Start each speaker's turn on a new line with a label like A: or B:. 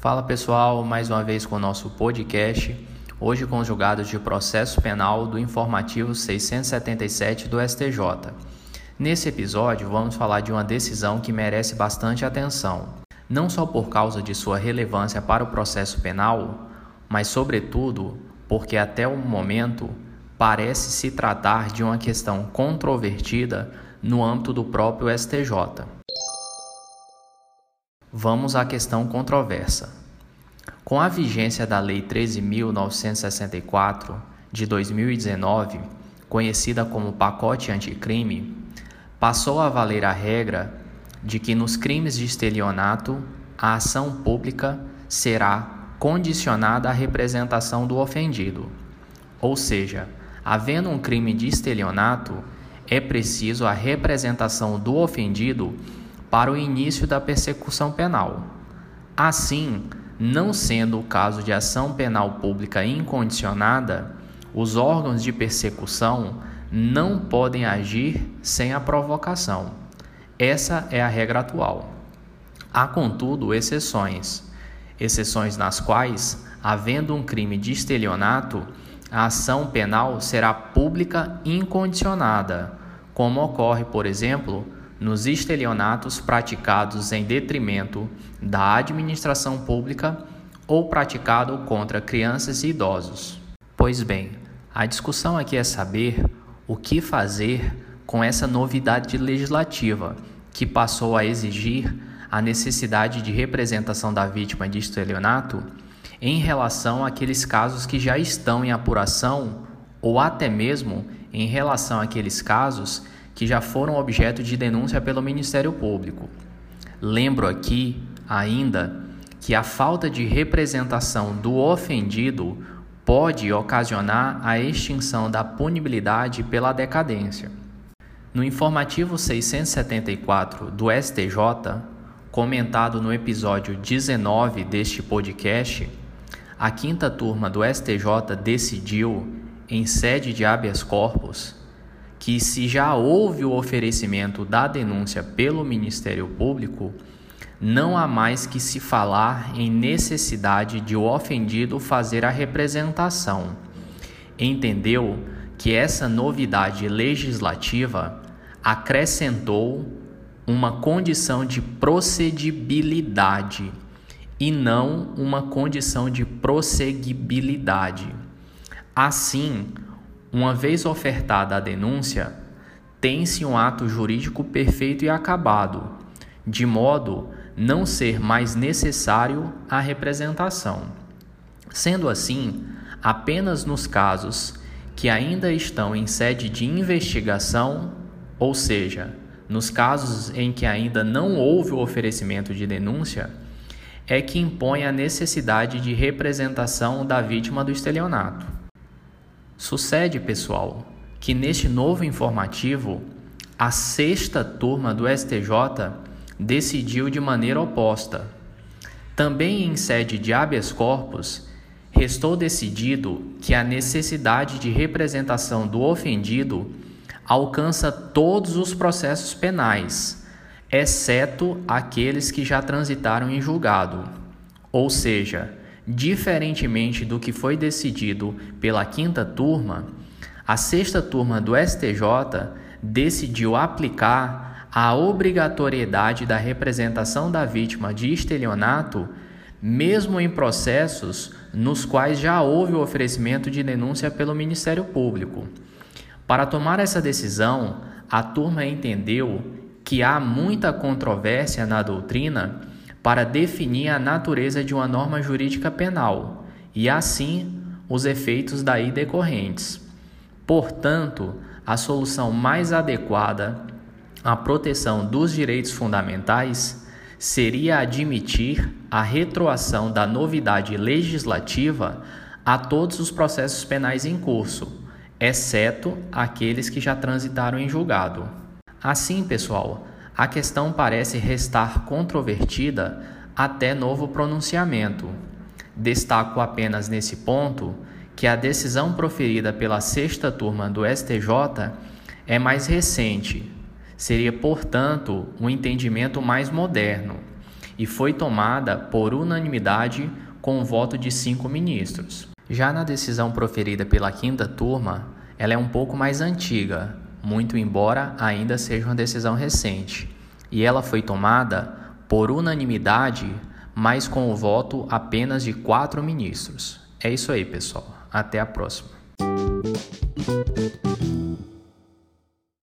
A: Fala pessoal, mais uma vez com o nosso podcast, hoje com os julgados de processo penal do informativo 677 do STJ. Nesse episódio, vamos falar de uma decisão que merece bastante atenção, não só por causa de sua relevância para o processo penal, mas, sobretudo, porque até o momento parece se tratar de uma questão controvertida no âmbito do próprio STJ. Vamos à questão controversa. Com a vigência da Lei 13.964 de 2019, conhecida como Pacote Anticrime, passou a valer a regra de que nos crimes de estelionato a ação pública será condicionada à representação do ofendido. Ou seja, havendo um crime de estelionato, é preciso a representação do ofendido para o início da persecução penal. Assim, não sendo o caso de ação penal pública incondicionada, os órgãos de persecução não podem agir sem a provocação. Essa é a regra atual. Há, contudo, exceções. Exceções nas quais, havendo um crime de estelionato, a ação penal será pública incondicionada, como ocorre, por exemplo, nos estelionatos praticados em detrimento da administração pública ou praticado contra crianças e idosos. Pois bem, a discussão aqui é saber o que fazer com essa novidade legislativa que passou a exigir a necessidade de representação da vítima de estelionato em relação àqueles casos que já estão em apuração ou até mesmo em relação àqueles casos que já foram objeto de denúncia pelo Ministério Público. Lembro aqui ainda que a falta de representação do ofendido pode ocasionar a extinção da punibilidade pela decadência. No informativo 674 do STJ, comentado no episódio 19 deste podcast, a quinta turma do STJ decidiu, em sede de habeas corpus, que se já houve o oferecimento da denúncia pelo Ministério Público, não há mais que se falar em necessidade de o ofendido fazer a representação. Entendeu que essa novidade legislativa acrescentou uma condição de procedibilidade e não uma condição de prosseguibilidade. Assim, uma vez ofertada a denúncia, tem-se um ato jurídico perfeito e acabado, de modo não ser mais necessário a representação. Sendo assim, apenas nos casos que ainda estão em sede de investigação, ou seja, nos casos em que ainda não houve o oferecimento de denúncia, é que impõe a necessidade de representação da vítima do estelionato. Sucede, pessoal, que neste novo informativo, a sexta turma do STJ decidiu de maneira oposta. Também em sede de habeas corpus, restou decidido que a necessidade de representação do ofendido alcança todos os processos penais, exceto aqueles que já transitaram em julgado. Ou seja, Diferentemente do que foi decidido pela quinta turma, a sexta turma do STJ decidiu aplicar a obrigatoriedade da representação da vítima de estelionato, mesmo em processos nos quais já houve o oferecimento de denúncia pelo Ministério Público. Para tomar essa decisão, a turma entendeu que há muita controvérsia na doutrina para definir a natureza de uma norma jurídica penal e, assim, os efeitos daí decorrentes. Portanto, a solução mais adequada à proteção dos direitos fundamentais seria admitir a retroação da novidade legislativa a todos os processos penais em curso, exceto aqueles que já transitaram em julgado. Assim, pessoal, a questão parece restar controvertida até novo pronunciamento. Destaco apenas nesse ponto que a decisão proferida pela sexta turma do STJ é mais recente. Seria, portanto, um entendimento mais moderno. e foi tomada por unanimidade com o voto de cinco ministros. Já na decisão proferida pela quinta turma, ela é um pouco mais antiga, muito embora ainda seja uma decisão recente, e ela foi tomada por unanimidade, mas com o voto apenas de quatro ministros. É isso aí, pessoal. Até a próxima.